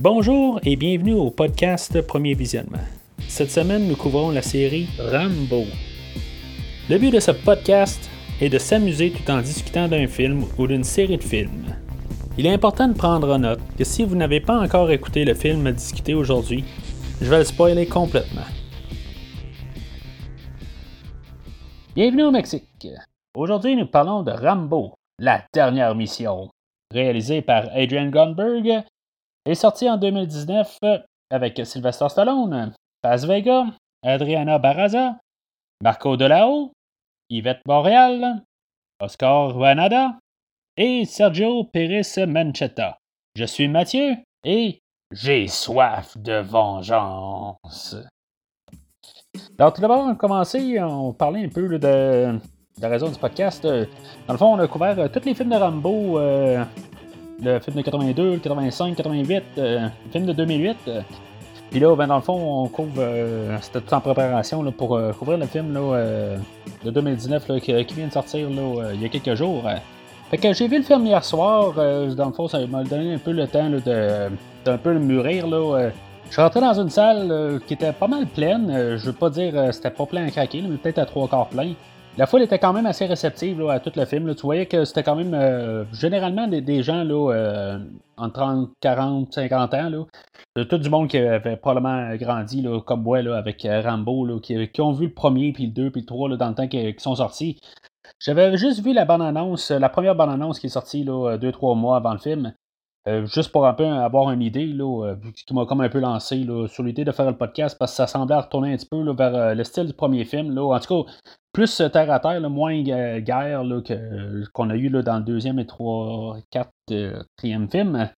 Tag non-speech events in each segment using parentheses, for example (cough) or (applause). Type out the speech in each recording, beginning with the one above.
Bonjour et bienvenue au podcast Premier Visionnement. Cette semaine, nous couvrons la série Rambo. Le but de ce podcast est de s'amuser tout en discutant d'un film ou d'une série de films. Il est important de prendre en note que si vous n'avez pas encore écouté le film à discuter aujourd'hui, je vais le spoiler complètement. Bienvenue au Mexique. Aujourd'hui, nous parlons de Rambo, la dernière mission, réalisé par Adrian Grunberg est sorti en 2019 avec Sylvester Stallone, Paz Vega, Adriana Barraza, Marco Delao, Yvette Boreal, Oscar Juanada et Sergio Pérez Manchetta. Je suis Mathieu et j'ai soif de vengeance. Alors, tout d'abord, on a commencé, on parlait un peu de, la raison du podcast. Dans le fond, on a couvert euh, tous les films de Rambo euh, le film de 82, le 85, 88, le film de 2008. Euh. Puis là, ben, dans le fond, on couvre. Euh, c'était tout en préparation là, pour euh, couvrir le film là, de 2019 qui, vient de sortir il y a quelques jours. Fait que j'ai vu le film hier soir. dans le fond, ça m'a donné un peu le temps de d'un peu le mûrir. Là, je suis rentré dans une salle qui était pas mal pleine. je veux pas dire c'était pas plein à craquer, mais peut-être à trois quarts plein la foule était quand même assez réceptive à tout le film. Tu voyais que c'était quand même euh, généralement des, gens là, euh, entre 30, 40, 50 ans. Là, tout du monde qui avait probablement grandi là, comme moi là, avec euh, Rambo, qui, ont vu le premier, puis le 2, puis le 3 dans le temps qu'ils sont sortis. J'avais juste vu la bande-annonce, la première bande-annonce qui est sortie 2-3 mois avant le film. Euh, juste pour un peu avoir une idée, là, euh, qui m'a comme un peu lancé sur l'idée de faire le podcast, parce que ça semblait retourner un petit peu vers euh, le style du premier film. Là. En tout cas, plus terre à terre, moins guerre qu'on a eu là, dans le deuxième et trois, quatre, quatrième film.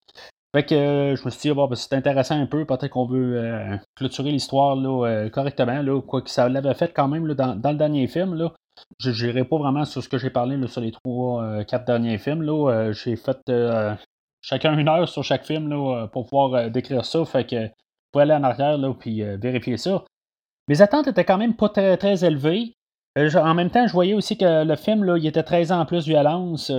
Fait que je me suis dit, ben, c'est intéressant un peu, peut-être qu'on veut clôturer l'histoire correctement, là, quoi que ça l'avait fait quand même dans, le dernier film. Là. Je n'irai pas vraiment sur ce que j'ai parlé sur les trois, quatre derniers films. Là. j'ai fait chacun une heure sur chaque film là, euh, pour pouvoir euh, décrire ça. Fait que vous pouvez aller en arrière là, puis euh, vérifier ça. Mes attentes étaient quand même pas très, très élevées. en même temps, je voyais aussi que le film, là, il était 13 ans en plus violence.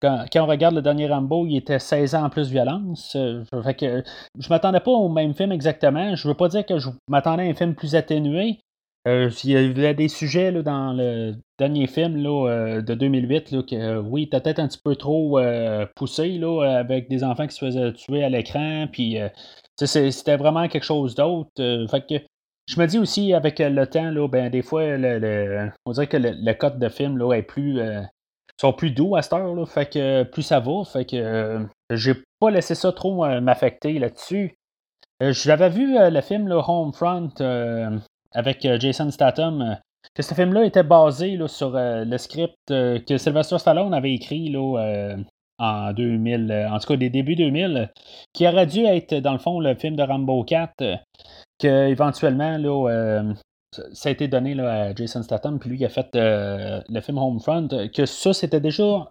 Quand, on regarde le dernier Rambo, il était 16 ans en plus violence. fait que je m'attendais pas au même film exactement. Je veux pas dire que je m'attendais à un film plus atténué, euh, il y avait des sujets là, dans le dernier film là, euh, de 2008 là, que euh, oui, t'as peut-être un petit peu trop poussé là, avec des enfants qui se faisaient tuer à l'écran. Puis c'était vraiment quelque chose d'autre. fait que je me dis aussi avec le temps, là, ben, des fois, on dirait que le, code de film là, est plus. sont plus doux à cette heure. Là, fait que plus ça va. Fait que j'ai pas laissé ça trop m'affecter là-dessus. J'avais vu le film le Homefront avec euh, Jason Statham, euh, que ce film-là était basé sur euh, le script que Sylvester Stallone avait écrit là, en 2000, en tout cas des débuts 2000, qui aurait dû être dans le fond le film de Rambo 4, que éventuellement là, ça a été donné là, à Jason Statham, puis lui il a fait le film Homefront, que ça c'était déjà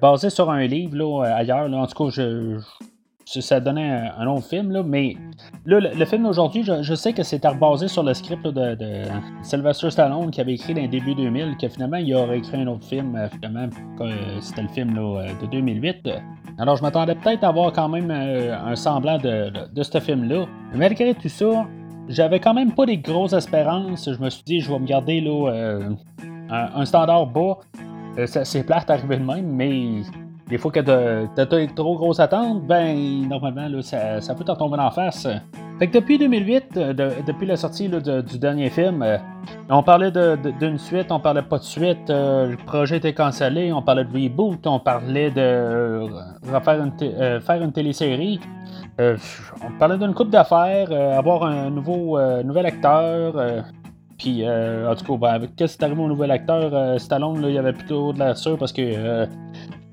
basé sur un livre là, ailleurs. Là. En tout cas, je, ça donnait un, autre film, là, mais là, le, film d'aujourd'hui, je, sais que c'est rebasé sur le script de, Sylvester Stallone qui avait écrit dans les début 2000, que finalement il aurait écrit un autre film, euh, finalement, c'était le film euh, de 2008. Alors je m'attendais peut-être à avoir quand même euh, un semblant de, ce film-là. Malgré tout ça, j'avais quand même pas des grosses espérances. Je me suis dit, je vais me garder là, un, standard bas. c'est plate d'arriver de même, mais des fois que t'as as trop grosse attente, ben normalement là, ça, peut t'en tomber en face. Fait que depuis 2008, euh, depuis la sortie du dernier film, euh, on parlait d'une suite, on parlait pas de suite, euh, le projet était cancellé, on parlait de reboot, on parlait de refaire une, faire une télésérie. on parlait d'une coupe d'affaires, avoir un nouveau nouvel acteur. Puis, en tout cas, ben, avec ce qui est arrivé au nouvel acteur, Stallone, là, il y avait plutôt de la sûre parce que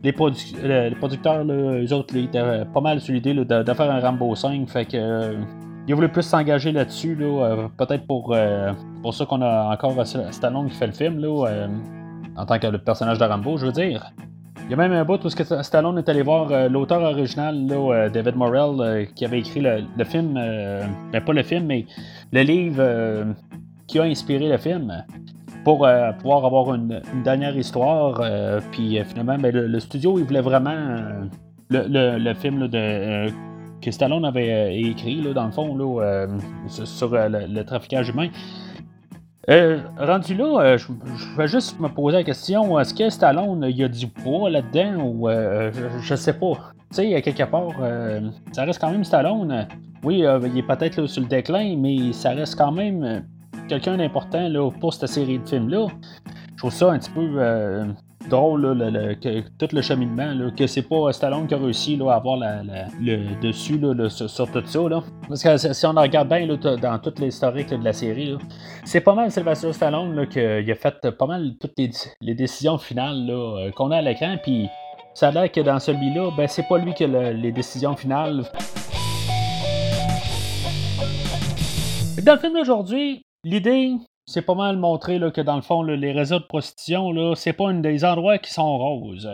les, euh, les producteurs, eux autres, ils étaient pas mal sur l'idée de, faire un Rambo 5. Fait que. Euh, ils voulaient plus s'engager là-dessus, là, euh, peut-être pour, pour ça qu'on a encore Stallone qui fait le film, là, en tant que le personnage de Rambo, je veux dire. Il y a même un bout où Stallone est allé voir l'auteur original, David Morrell, qui avait écrit le, film, ben pas le film, mais le livre qui a inspiré le film pour euh, pouvoir avoir une, dernière histoire. Euh, puis euh, finalement, ben, le, studio, il voulait vraiment le, film de que Stallone avait écrit, là, dans le fond, là, sur le, trafiquage humain. rendu là, je, vais juste me poser la question est-ce que Stallone il y a du poids là-dedans ou je, je, sais pas. Tu sais, quelque part, ça reste quand même Stallone. Oui, il est peut-être sur le déclin, mais ça reste quand même quelqu'un d'important pour cette série de films-là. Je trouve ça un petit peu euh, drôle, le, tout le cheminement, que c'est pas Stallone qui a réussi à avoir le dessus sur, tout ça. Parce que si on regarde bien dans toute l'historique de la série, c'est pas mal Sylvester Stallone qui a fait pas mal toutes les, décisions finales euh, qu'on a à l'écran. Puis ça a l'air que dans celui-là, ben, c'est pas lui qui a les décisions finales. Dans le film d'aujourd'hui, L'idée, c'est pas mal montré là, que dans le fond, les réseaux de prostitution, là, c'est pas un des endroits qui sont roses.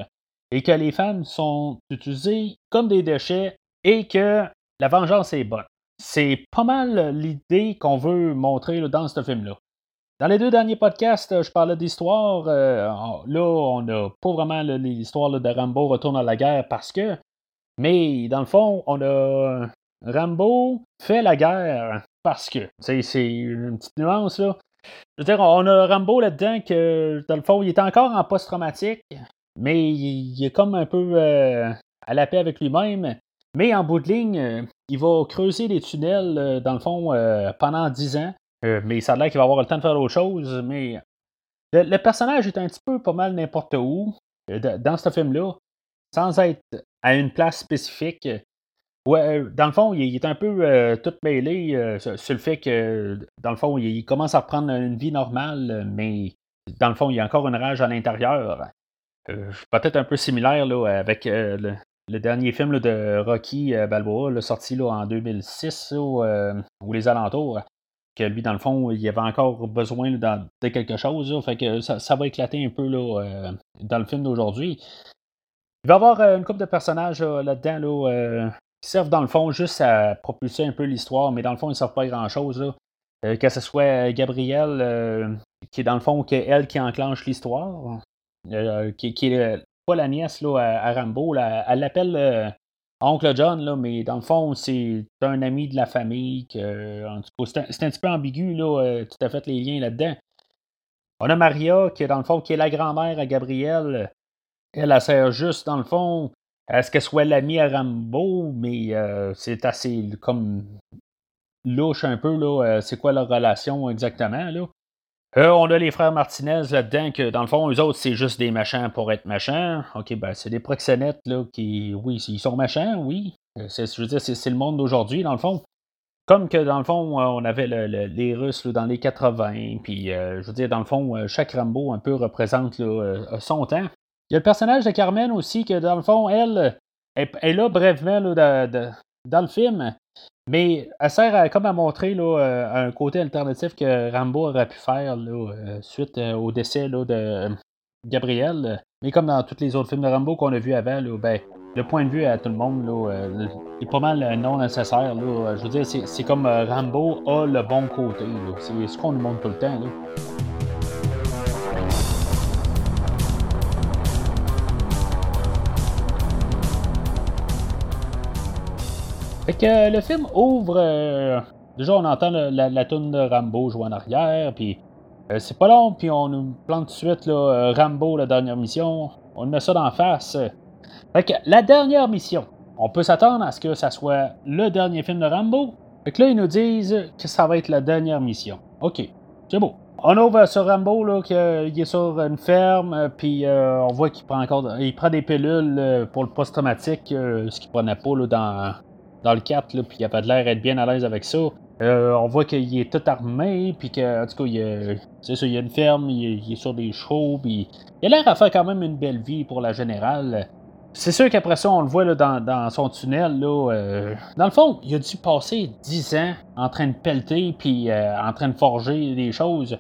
Et que les femmes sont utilisées comme des déchets et que la vengeance est bonne. C'est pas mal l'idée qu'on veut montrer dans ce film-là. Dans les deux derniers podcasts, je parlais d'histoire. Euh, là, on n'a pas vraiment l'histoire de Rambo retourne à la guerre parce que. Mais dans le fond, on a Rambo fait la guerre parce que. C'est une petite nuance, là. Je veux dire, on a Rambo là-dedans que, dans le fond, il est encore en post-traumatique, mais il, est comme un peu euh, à la paix avec lui-même. Mais en bout de ligne, euh, il va creuser des tunnels, euh, dans le fond, pendant 10 ans. mais ça a l'air qu'il va avoir le temps de faire autre chose. Mais le, personnage est un petit peu pas mal n'importe où dans ce film-là, sans être à une place spécifique. Euh, dans le fond, il est un peu euh, tout mêlé euh, sur le fait que, dans le fond, il commence à reprendre une vie normale, mais dans le fond, il y a encore une rage à l'intérieur. Peut-être un peu similaire avec le, dernier film de Rocky Balboa, sorti là, en 2006 ou les alentours. Que lui, dans le fond, il avait encore besoin de quelque chose. fait que ça, va éclater un peu dans le film d'aujourd'hui. Il va y avoir une couple de personnages là-dedans. Là, qui servent dans le fond juste à propulser un peu l'histoire, mais dans le fond, ils ne servent pas grand-chose. Euh, que ce soit Gabrielle, euh, qui est dans le fond, qui elle qui enclenche l'histoire, euh, qui, qui, est pas la nièce là, à, Rambo, elle l'appelle Oncle John, là, mais dans le fond, c'est un ami de la famille. C'est, un, petit peu ambigu, là, tout à fait les liens là-dedans. On a Maria, qui est dans le fond, qui est la grand-mère à Gabrielle. Elle, elle sert juste, dans le fond, est-ce qu'elle soit l'amie à Rambo, mais euh, c'est assez comme louche un peu, là. Euh, c'est quoi leur relation exactement, là? Euh, on a les frères Martinez là-dedans, que dans le fond, eux autres, c'est juste des machins pour être machins. Ok, ben c'est des proxénètes là, qui, oui, ils sont machins, oui. je veux dire, c'est, le monde d'aujourd'hui, dans le fond. Comme que dans le fond, on avait les Russes dans les 80, puis je veux dire, dans le fond, chaque Rambo un peu représente son temps. Il y a le personnage de Carmen aussi, que dans le fond, elle est, là brièvement dans le film, mais elle sert comme à montrer là, euh, un côté alternatif que Rambo aurait pu faire euh, suite euh, au décès de Gabriel. Mais comme dans tous les autres films de Rambo qu'on a vus avant, ben, le point de vue à tout le monde est pas mal non nécessaire. Je veux dire, c'est comme Rambo a le bon côté. C'est ce qu'on nous montre tout le temps. Fait que le film ouvre. Euh, déjà, on entend la, la de Rambo jouer en arrière, puis euh, c'est pas long, puis on nous plante tout de suite là, euh, Rambo, la dernière mission. On met ça d'en face. Fait que la dernière mission, on peut s'attendre à ce que ça soit le dernier film de Rambo. Fait que là, ils nous disent que ça va être la dernière mission. OK, c'est beau. On ouvre sur Rambo, là, qu'il est sur une ferme, puis on voit qu'il prend encore il prend des pilules pour le post-traumatique, ce qu'il prenait pas là, dans, dans le 4, là, puis il a pas de l'air d'être bien à l'aise avec ça. Euh, on voit qu'il est tout armé, puis que, en tout cas, il, c'est ça, il y a une ferme, il, est sur des chevaux, puis il a l'air à faire quand même une belle vie pour la générale. C'est sûr qu'après ça, on le voit dans, son tunnel. Euh, dans le fond, il a dû passer 10 ans en train de pelleter, puis euh, en train de forger des choses.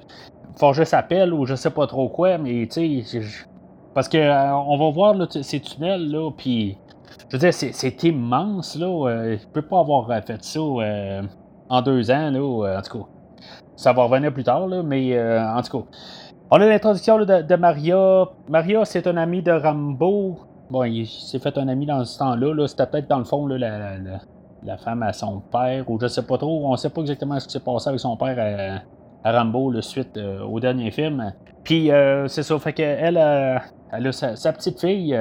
Forger sa pelle ou je sais pas trop quoi, mais tu sais, parce que on va voir ces tunnels, là, puis je veux dire, c'est immense, là. Euh, il peut pas avoir fait ça euh, en deux ans, là. Euh, en tout cas, ça va revenir plus tard, là, mais en tout cas. On a l'introduction de, Maria. Maria, c'est un ami de Rambo. Bon, il s'est fait un ami dans ce temps-là. -là, C'était peut-être dans le fond là, la femme à son père, ou je sais pas trop, on sait pas exactement ce qui s'est passé avec son père à, Rambo, le suite au dernier film. Puis c'est ça, fait qu'elle elle a sa, petite fille,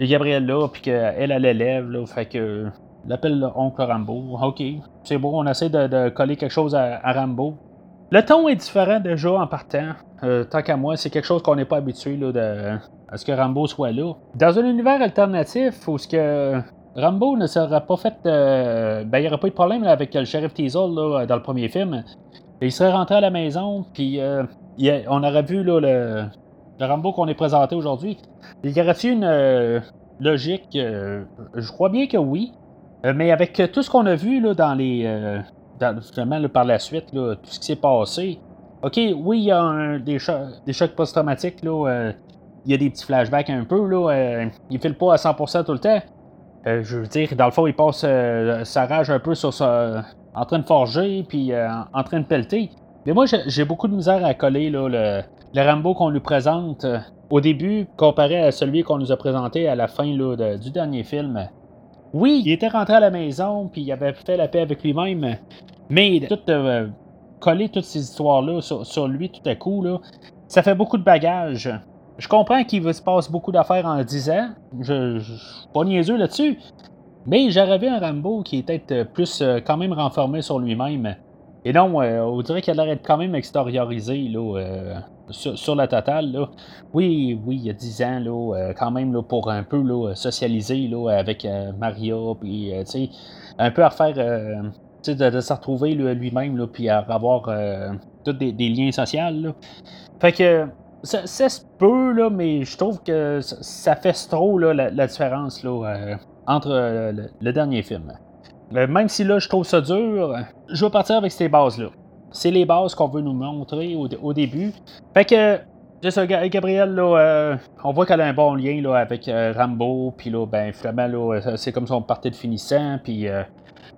Gabrielle là, puis qu'elle, elle l'élève, là, fait que l'appelle oncle Rambo. OK, c'est bon, on essaie de, coller quelque chose à, Rambo. Le ton est différent déjà en partant. tant qu'à moi, c'est quelque chose qu'on n'est pas habitué là, de, à ce que Rambo soit là. Dans un univers alternatif où ce que Rambo ne serait pas fait. Euh, ben, il n'y aurait pas eu de problème avec le shérif Teasel dans le premier film. Il serait rentré à la maison, puis euh, on aurait vu là, le, Rambo qu'on est présenté aujourd'hui. Il y aurait-il une euh, logique Je crois bien que oui. mais avec tout ce qu'on a vu là, dans les. Dans, par la suite, tout ce qui s'est passé. OK, oui, il y a des, des chocs post-traumatiques. Il y a des petits flashbacks un peu. Là, euh, il file pas à 100% tout le temps. Euh, je veux dire, dans le fond, il passe euh, sa rage un peu sur sa, en train de forger, puis en train de pelleter. Mais moi, j'ai beaucoup de misère à coller le, Rambo qu'on nous présente au début, comparé à celui qu'on nous a présenté à la fin là, du dernier film. Oui, il était rentré à la maison, puis il avait fait la paix avec lui-même, mais tout coller toutes ces histoires-là sur, sur, lui tout à coup, ça fait beaucoup de bagages. Je comprends qu'il se passe beaucoup d'affaires en 10 ans. Je, je, suis pas niaiseux là-dessus. Mais j'aurais vu un Rambo qui est peut-être plus euh, quand même renformé sur lui-même. Et non, euh, on dirait qu'il a l'air quand même extériorisé là, euh, sur, la totale. Oui, oui, il y a 10 ans, là, quand même là, pour un peu là, socialiser là, avec Maria, puis un peu à faire de, de, se retrouver lui-même, puis à avoir tous des, liens sociaux. Fait que ça, se peut, là, mais je trouve que ça, fait trop la, différence là, euh, entre euh, le, dernier film. Même si là, je trouve ça dur, je vais partir avec ces bases-là. C'est les bases qu'on veut nous montrer au, début. Fait que, Gabriel, là, euh, on voit qu'elle a un bon lien là, avec Rambo, puis là, ben, finalement, là, c'est comme son parti de finissant, puis euh,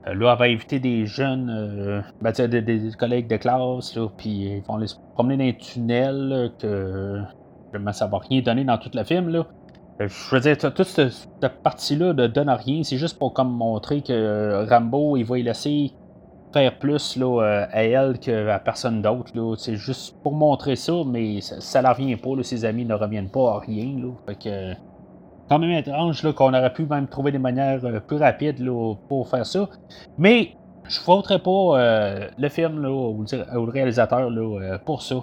là, elle va inviter des jeunes, euh, ben, des, collègues de classe, puis ils vont se promener dans un tunnel que ça va rien donner dans tout le film. Là. Euh, je veux dire, toute cette, partie-là ne donne rien. C'est juste pour comme montrer que Rambo, il va y laisser faire plus là, à elle qu'à personne d'autre. C'est juste pour montrer ça, mais ça ne revient pas. Ses amis ne reviennent pas à rien. Là. Fait que quand même étrange qu'on aurait pu même trouver des manières euh, plus rapides pour faire ça. Mais je ne faudrais pas euh, le film ou, le réalisateur euh, pour ça.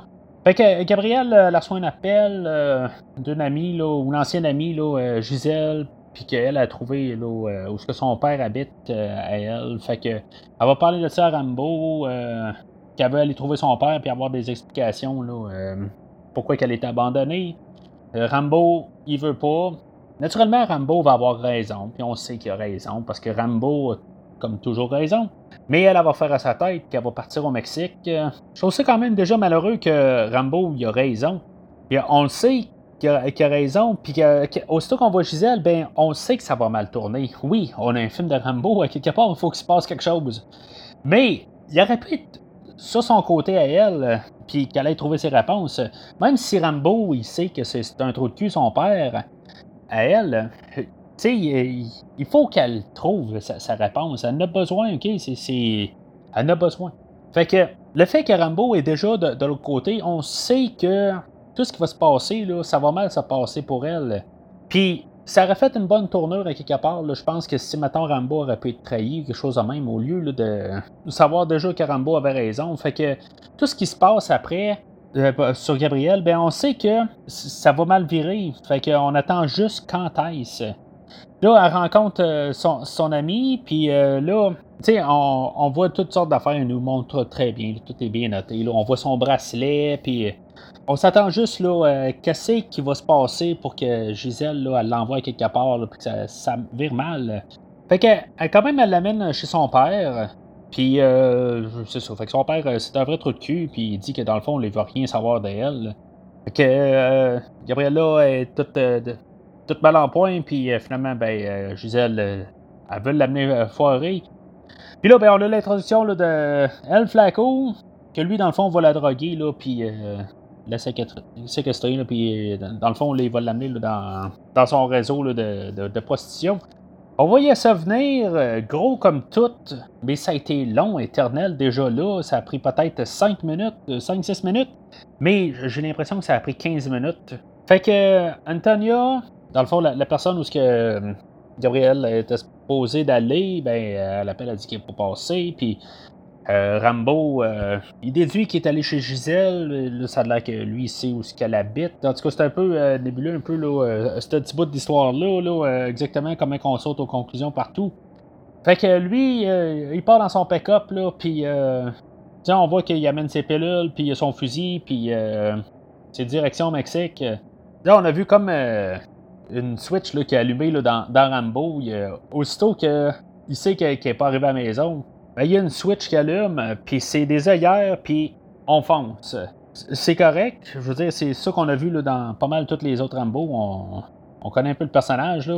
Fait que Gabriel la reçoit un appel d'une amie, ou une ancienne amie, là, Gisèle, puis qu'elle a trouvé là, où que son père habite à elle. Fait que elle va parler de ça à Rambo, qu'elle veut aller trouver son père puis avoir des explications là, pourquoi qu'elle est abandonnée. Rambo, il veut pas. Naturellement, Rambo va avoir raison, puis on sait qu'il a raison, parce que Rambo comme toujours raison. Mais elle, va faire à sa tête qu'elle va partir au Mexique. Je trouve ça quand même déjà malheureux que Rambo il a raison. On le sait qu'il a, raison, puis aussitôt qu'on voit Gisèle, ben on sait que ça va mal tourner. Oui, on a un film de Rambo, à quelque part, il faut qu'il se passe quelque chose. Mais il aurait pu être sur son côté à elle, puis qu'elle ait trouvé ses réponses. Même si Rambo, il sait que c'est un trou de cul son père, à elle, sais, il, faut qu'elle trouve sa, réponse. Elle en a besoin, OK? C'est, Elle en a besoin. Fait que le fait que Rambo est déjà de, l'autre côté, on sait que tout ce qui va se passer, là, ça va mal se passer pour elle. Puis, ça aurait fait une bonne tournure à quelque part. Je pense que si, maintenant Rambo aurait pu être trahi, quelque chose de même, au lieu de savoir déjà que Rambo avait raison. Fait que tout ce qui se passe après, euh, sur Gabriel, ben on sait que ça va mal virer. Fait qu'on attend juste quand est-ce. Là, elle rencontre euh, son, ami, puis euh, là, tu sais, on, voit toutes sortes d'affaires, elle nous montre très bien, tout est bien noté. Là, on voit son bracelet, puis on s'attend juste, là, qu'est-ce qui va se passer pour que Gisèle, là, elle l'envoie quelque part, puis que ça, vire mal. Fait que, quand même, elle l'amène chez son père. Puis, euh, c'est ça. Fait que son père, euh, c'est un vrai truc de cul, puis il dit que dans le fond, il veut rien savoir d'elle. Fait que euh, Gabriella est toute, euh, toute mal en point, puis finalement, ben, Gisèle, elle veut l'amener foirer. Puis là, ben, on a l'introduction de El Flaco, que lui, dans le fond, va la droguer, là, puis la séquestrer, là, puis dans le fond, là, il va l'amener dans, dans son réseau là, de, de, prostitution. On voyait ça venir, euh, gros comme tout, mais ça a été long, éternel déjà là. Ça a pris peut-être 5 minutes, 5-6 minutes, mais j'ai l'impression que ça a pris 15 minutes. Fait que Antonia, dans le fond, la, personne où ce que Gabriel était supposé d'aller, ben, elle appelle, elle dit qu'il est pas passer, puis euh, Rambo, euh, il déduit qu'il est allé chez Gisèle. Là, ça a l'air que lui, il sait où qu'elle habite. En tout cas, c'est un peu euh, nébuleux, un peu, là, ce petit bout d'histoire-là, là, exactement comment on saute aux conclusions partout. Fait que lui, il part dans son pick-up, là, puis on voit qu'il amène ses pilules, puis a son fusil, puis ses directions au Mexique. Là, on a vu comme une switch là, qui est allumée là, dans, dans Rambo. aussitôt qu'il sait qu'il n'est pas arrivé à la maison, ben, il y a une switch qui allume, puis c'est des œillères, puis on fonce. C'est correct. Je veux dire, c'est ça qu'on a vu là, dans pas mal tous les autres Rambo. On, connaît un peu le personnage.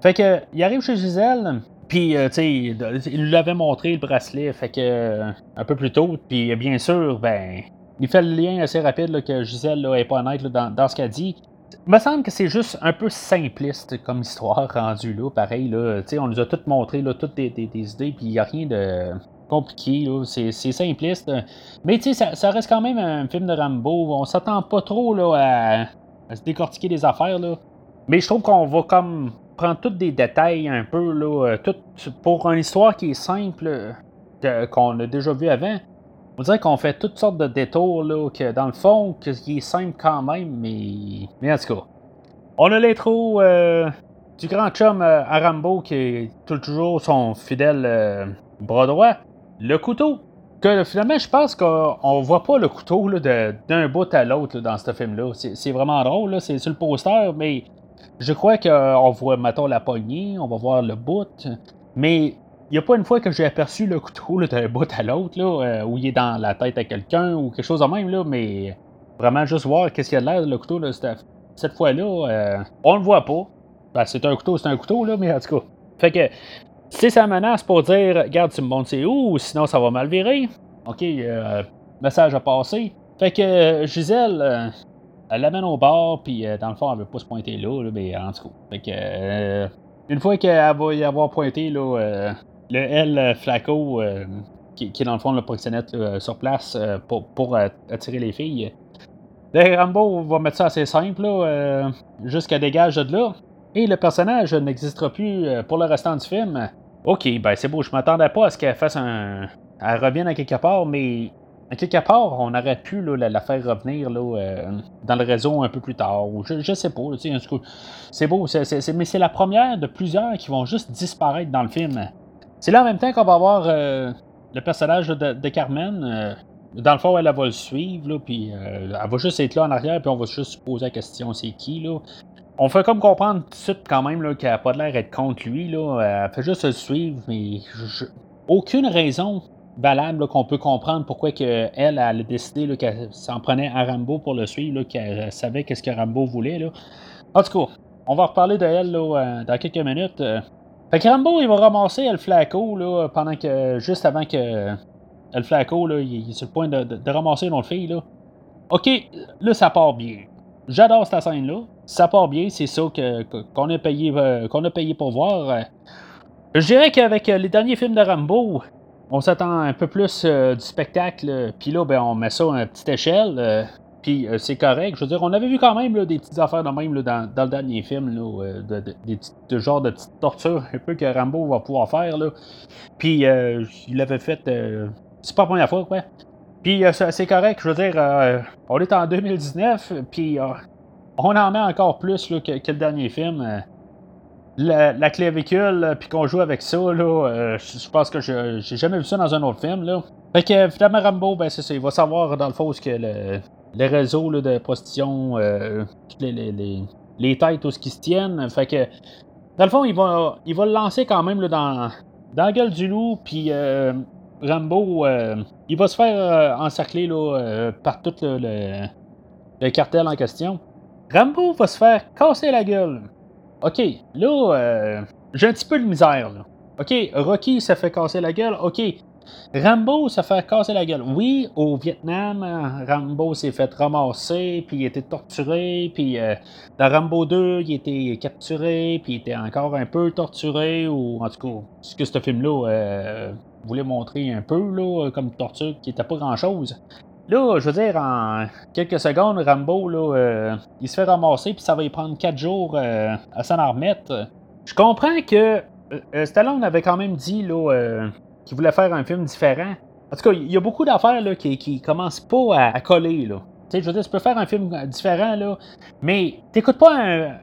Fait que, il arrive chez Gisèle, puis, euh, tu sais, il lui avait montré le bracelet, fait que, euh, un peu plus tôt, puis bien sûr, ben, il fait le lien assez rapide que Gisèle là, est pas honnête dans, dans, ce qu'elle dit. Il me semble que c'est juste un peu simpliste comme histoire (laughs) rendue là, pareil. Là, on nous a tout montré là, toutes des, idées, puis il n'y a rien de compliqué. C'est, simpliste. Mais ça, ça reste quand même un film de Rambo. On s'attend pas trop là, à, se décortiquer des affaires. Là. Mais je trouve qu'on va comme prendre tous des détails un peu. Là, tout, pour une histoire qui est simple, qu'on a déjà vu avant. On dirait qu'on fait toutes sortes de détours, là, que dans le fond, qui est simple quand même, mais. Mais en tout cas. On a l'intro euh, du grand chum euh, à Rambo qui est toujours son fidèle euh, bras droit. Le couteau. Que finalement, je pense qu'on voit pas le couteau d'un bout à l'autre dans ce film-là. C'est vraiment drôle, c'est sur le poster, mais je crois qu'on voit, mettons, la poignée, on va voir le bout. Mais n'y a pas une fois que j'ai aperçu le couteau d'un bout à l'autre, euh, où il est dans la tête à quelqu'un ou quelque chose de même, là, mais vraiment juste voir qu'est-ce qu'il y a de l'air, le couteau, là, cette, fois-là, euh, on le voit pas. Ben, c'est un couteau, c'est un couteau, là, mais en tout cas. Fait que, c'est sa menace pour dire, regarde, tu me montres c'est où, sinon ça va mal virer. Ok, euh, message à passer. Fait que Gisèle, elle l'amène au bar, puis dans le fond, elle veut pas se pointer là, mais en tout cas. Fait que, une fois qu'elle va y avoir pointé, là, le L euh, Flaco, euh, qui, est dans le fond le proxénète euh, sur place pour, attirer les filles. Ben, Rambo va mettre ça assez simple, là, jusqu'à dégage de là. Et le personnage n'existera plus pour le restant du film. Ok, ben c'est beau, je m'attendais pas à ce qu'elle fasse un. Elle revienne à quelque part, mais à quelque part, on aurait pu la, faire revenir là, dans le réseau un peu plus tard. je, sais pas, c'est beau, mais c'est la première de plusieurs qui vont juste disparaître dans le film. C'est là en même temps qu'on va avoir euh, le personnage de, Carmen. Euh, dans le fond, elle, va le suivre, puis euh, elle va juste être là en arrière, puis on va juste se poser la question c'est qui, là. On fait comme comprendre tout de suite quand même qu'elle n'a pas l'air d'être contre lui, là. Elle fait juste le suivre, mais aucune raison valable qu'on peut comprendre pourquoi que elle, a décidé qu'elle s'en prenait à Rambo pour le suivre, qu'elle savait qu'est-ce que Rambo voulait. En tout cas, on va reparler de elle dans quelques minutes. Fait que Rambo, il va ramasser El Flaco, là, pendant que. Juste avant que. El Flaco, là, il, est sur le point de, ramasser une autre fille, là. Ok, là, ça part bien. J'adore cette scène-là. Ça part bien, c'est ça que, qu'on a payé euh, qu'on a payé pour voir. Je dirais qu'avec euh, les derniers films de Rambo, on s'attend un peu plus euh, du spectacle. Puis là, ben, on met ça à une petite échelle. Puis euh, c'est correct. Je veux dire, on avait vu quand même des petites affaires de même dans, le dernier film, euh, de, des petites, genre de petites tortures un peu que Rambo va pouvoir faire. Là. Puis euh, il avait fait. c'est pas la première fois, quoi. Puis c'est correct. Je veux dire, on est en 2019, puis on en met encore plus que, le dernier film. La, clavicule, puis qu'on joue avec ça, là, je pense que j'ai jamais vu ça dans un autre film. Là. Fait que finalement Rambo, ben c'est ça, il va savoir dans le fond ce que le, les réseaux de prostitution, euh, les, les, les, têtes, tout ce qui se tiennent. Fait que, dans le fond, il va, il va le lancer quand même là, dans, dans la gueule du loup, puis euh, Rambo, euh, il va se faire encercler là, par tout le, le, cartel en question. Rambo va se faire casser la gueule. Ok, là, j'ai un petit peu de misère. Là. Ok, Rocky se fait casser la gueule. Ok, Rambo se fait casser la gueule. Oui, au Vietnam, Rambo s'est fait ramasser, puis il été torturé, puis dans Rambo 2, il été capturé, puis il était encore un peu torturé, ou en tout cas, ce que ce film-là voulait montrer un peu, là, comme torture, qui n'était pas grand-chose. Là, je veux dire, en quelques secondes, Rambo, là, euh, il se fait ramasser, puis ça va y prendre quatre jours euh, à s'en remettre. Je comprends que euh, Stallone avait quand même dit là, qu'il voulait faire un film différent. En tout cas, il y a beaucoup d'affaires là, qui, qui commencent pas à, coller. Là. je veux dire, tu peux faire un film différent, là, mais t'écoutes pas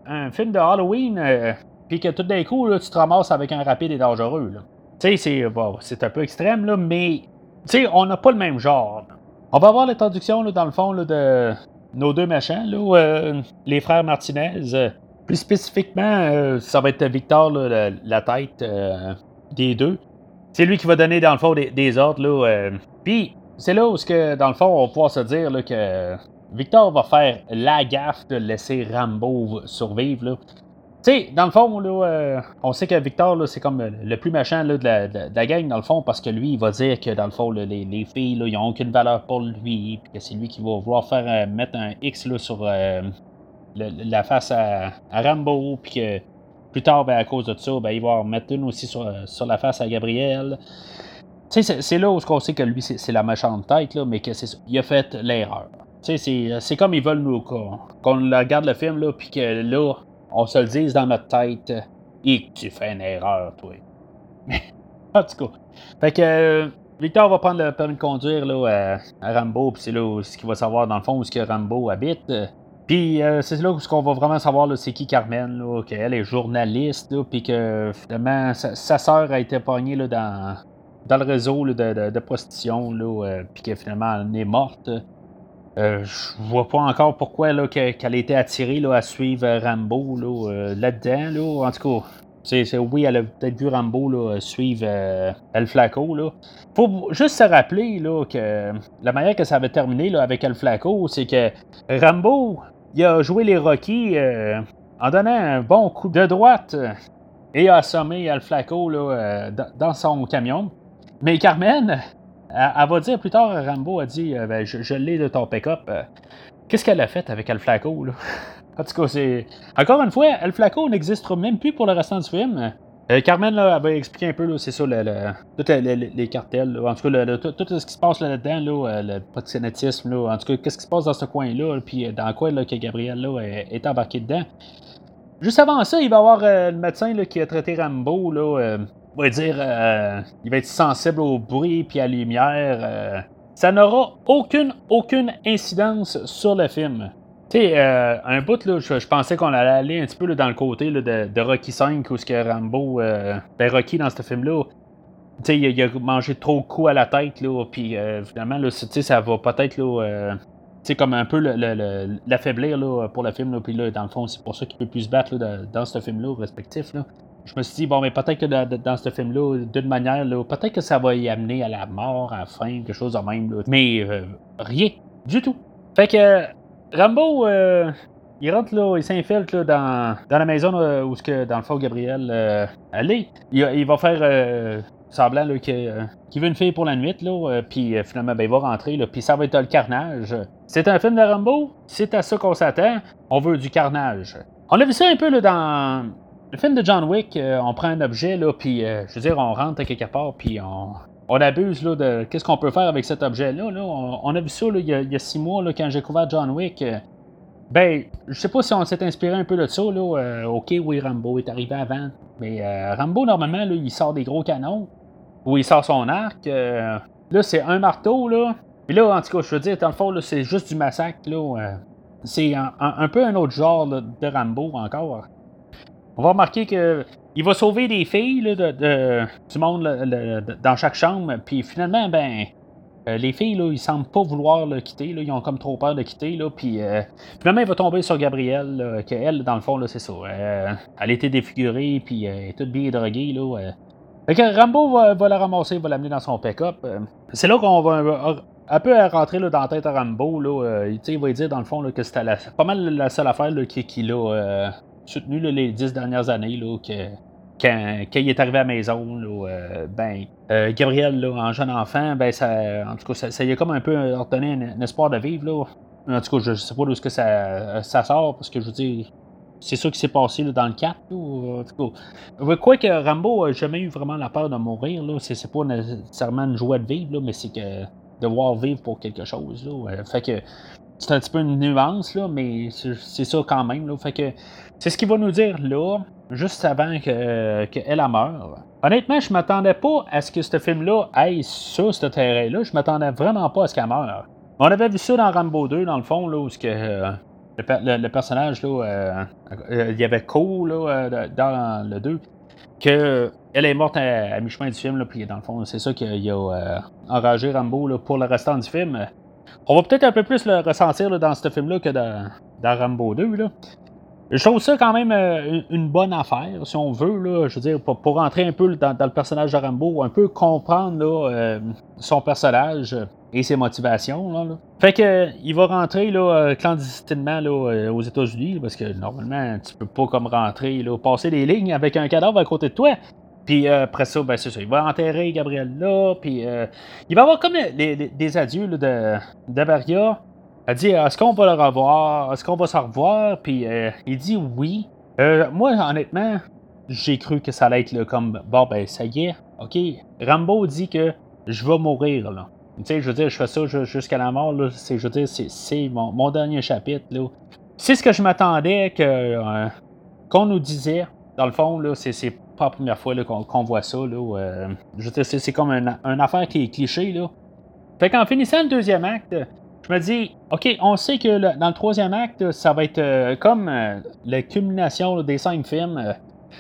un, film de Halloween, puis que tout d'un coup, là, tu te ramasses avec un rapide et dangereux. Tu sais, c'est, c'est un peu extrême, là, mais on n'a pas le même genre. On va voir l'introduction, dans le fond, de nos deux méchants, là, euh, les frères Martinez. plus spécifiquement, euh, ça va être Victor, la, tête euh, des deux. C'est lui qui va donner, dans le fond, des, ordres. Là, Puis, c'est là où, dans le fond, on va pouvoir se dire que Victor va faire la gaffe de laisser Rambo survivre. Là. Tu sais, dans le fond, là, euh, on sait que Victor, c'est comme le plus méchant de, la, gang, dans le fond, parce que lui, il va dire que, dans le fond, les, filles, là, ils n'ont aucune valeur pour lui, puis que c'est lui qui va vouloir faire euh, mettre un X là, sur euh, la face à, Rambo, puis que plus tard, ben, à cause de ça, ben, il va en mettre une aussi sur, la face à Gabriel. C'est là où on sait que lui, c'est la méchante tête, là, mais que c'est il a fait l'erreur. Sais, c'est comme ils veulent nous qu'on regarde le film, puis que là, on se le dise dans notre tête, et tu fais une erreur, toi. (laughs) en tout cas. Fait que euh, Victor va prendre le permis de conduire là, à, Rambo, puis c'est là ce qu'il va savoir dans le fond où ce que Rambo habite. Puis euh, c'est là où qu'on va vraiment savoir c'est qui Carmen, qu'elle est journaliste, puis que finalement sa, soeur a été pognée dans, le réseau de, prostitution, euh, puis que finalement elle est morte. Euh, je vois pas encore pourquoi là, qu'elle a été attirée à suivre Rambo euh, là-dedans. Là, En tout cas, c'est, oui, elle a peut-être vu Rambo suivre El Flaco. Là. Faut juste se rappeler que la manière que ça avait terminé avec El Flaco, c'est que Rambo il a joué les Rocky en donnant un bon coup de droite et a assommé El Flaco là, dans son camion. Mais Carmen, elle, va dire plus tard, Rambo a dit euh, ben, Je, l'ai de ton pick-up. Euh, qu'est-ce qu'elle a fait avec El Flaco là? (laughs) En tout cas, c'est. Encore une fois, El Flaco n'existe même plus pour le restant du film. Euh, Carmen là, elle va expliquer un peu, c'est ça, tous les, cartels, en tout cas, tout, ce qui se passe là-dedans, là, le proxénétisme, en tout cas, qu'est-ce qui se passe dans ce coin-là, puis dans quoi là, que Gabriel là, est, embarqué dedans. Juste avant ça, il va y avoir le médecin qui a traité Rambo, là, on va dire, euh, il va être sensible au bruit puis à la lumière. Euh, ça n'aura aucune, aucune incidence sur le film. Tu sais, euh, un bout, là, je, pensais qu'on allait aller un petit peu dans le côté de, Rocky 5 où ce que Rambo, ben Rocky dans ce film-là, tu sais, il, a mangé trop de coups à la tête, là, puis finalement, là, ça va peut-être, là, tu comme un peu l'affaiblir, là, pour le film, puis là, dans le fond, c'est pour ça qu'il peut plus se battre, dans ce film-là, respectif, là je me suis dit, bon, mais peut-être que dans, ce film-là, d'une manière, peut-être que ça va y amener à la mort, à la fin, quelque chose de même. Mais euh, rien, du tout. Fait que Rambo, euh, il rentre là, il s'infiltre dans, dans la maison où, que, dans le fond, Gabriel euh. Il, va faire semblant qu'il veut une fille pour la nuit, là, puis finalement, ben, il va rentrer, puis ça va être le carnage. C'est un film de Rambo, c'est à ça qu'on s'attend, on veut du carnage. On a vu ça un peu là, dans le film de John Wick, euh, on prend un objet, là, puis euh, je veux dire, on rentre quelque part, puis on, on abuse là, de qu'est-ce qu'on peut faire avec cet objet-là. Là. On, a vu ça il, y a, six mois là, quand j'ai découvert John Wick. Euh, ben, je sais pas si on s'est inspiré un peu de ça. Là. ok, oui, Rambo est arrivé avant. Mais Rambo, normalement, là, il sort des gros canons. Ou il sort son arc. là, c'est un marteau. là. Puis là, en tout cas, je veux dire, dans le fond, c'est juste du massacre. là. c'est un, peu un autre genre de Rambo encore on va remarquer que il va sauver des filles de, du monde dans chaque chambre. Puis finalement, ben, euh, les filles, là, ils semblent pas vouloir le quitter. Là, ils ont comme trop peur de quitter. Là, puis euh, finalement, il va tomber sur Gabrielle, qu'elle, dans le fond, c'est ça. Euh, elle était défigurée, puis elle est toute bien droguée. Là, fait que Rambo va, la ramasser, va l'amener dans son pick-up. c'est là qu'on va un peu rentrer là, dans la tête à Rambo. Là, il va dire, dans le fond, que c'était pas mal la seule affaire qui, a soutenu les dix dernières années, là, que, quand, il est arrivé à la maison, ben, Gabriel, là, en jeune enfant, ben, ça, en tout cas, ça, y a comme un peu ordonné un, espoir de vivre. Là. En tout cas, je sais pas d'où ça, ça sort, parce que je veux dire, c'est ça qui s'est passé dans le 4. Là, quoi que Rambo n'a jamais eu vraiment la peur de mourir, là, c'est, pas nécessairement une joie de vivre, là, mais c'est que de voir vivre pour quelque chose. Là. Fait que c'est un petit peu une nuance, là, mais c'est ça quand même. Là. Fait que c'est ce qu'il va nous dire là, juste avant qu'elle que meure. Honnêtement, je m'attendais pas à ce que ce film-là aille sur ce terrain-là. Je m'attendais vraiment pas à ce qu'elle meure. On avait vu ça dans Rambo 2, dans le fond, là, où que, euh, le, personnage, là, euh, euh, il y avait Cole dans le 2, que elle est morte à, mi-chemin du film, puis dans le fond, c'est ça qu'il a enragé Rambo pour le restant du film. On va peut-être un peu plus le ressentir dans ce film-là que dans, Rambo 2. Là. Je trouve ça quand même euh, une bonne affaire, si on veut, là, je veux dire, pour, pour rentrer un peu dans, le personnage de Rambo, un peu comprendre euh, son personnage et ses motivations. Fait que il va rentrer là, euh, clandestinement là, aux États-Unis, parce que normalement, tu peux pas comme rentrer, passer des lignes avec un cadavre à côté de toi. Puis euh, après ça, ben, c'est ça. Il va enterrer Gabriel là. Puis euh, il va avoir comme des adieux de, de. Elle dit Est-ce qu'on va le revoir? Est-ce qu'on va se revoir? Puis euh, il dit oui. moi, honnêtement, j'ai cru que ça allait être comme Bon, ben, ça y est. OK. Rambo dit que je vais mourir là. Tu sais, je veux dire, je fais ça jusqu'à la mort. Là. je veux dire, c'est, mon, dernier chapitre. Là. C'est ce que je m'attendais que, qu'on nous disait. Dans le fond, là, c'est, pas la première fois qu'on, voit ça. Là, euh, c'est, comme une affaire qui est cliché. Là. Fait qu'en finissant le deuxième acte, je me dis, OK, on sait que dans le troisième acte, ça va être euh, comme euh, la culmination des cinq films.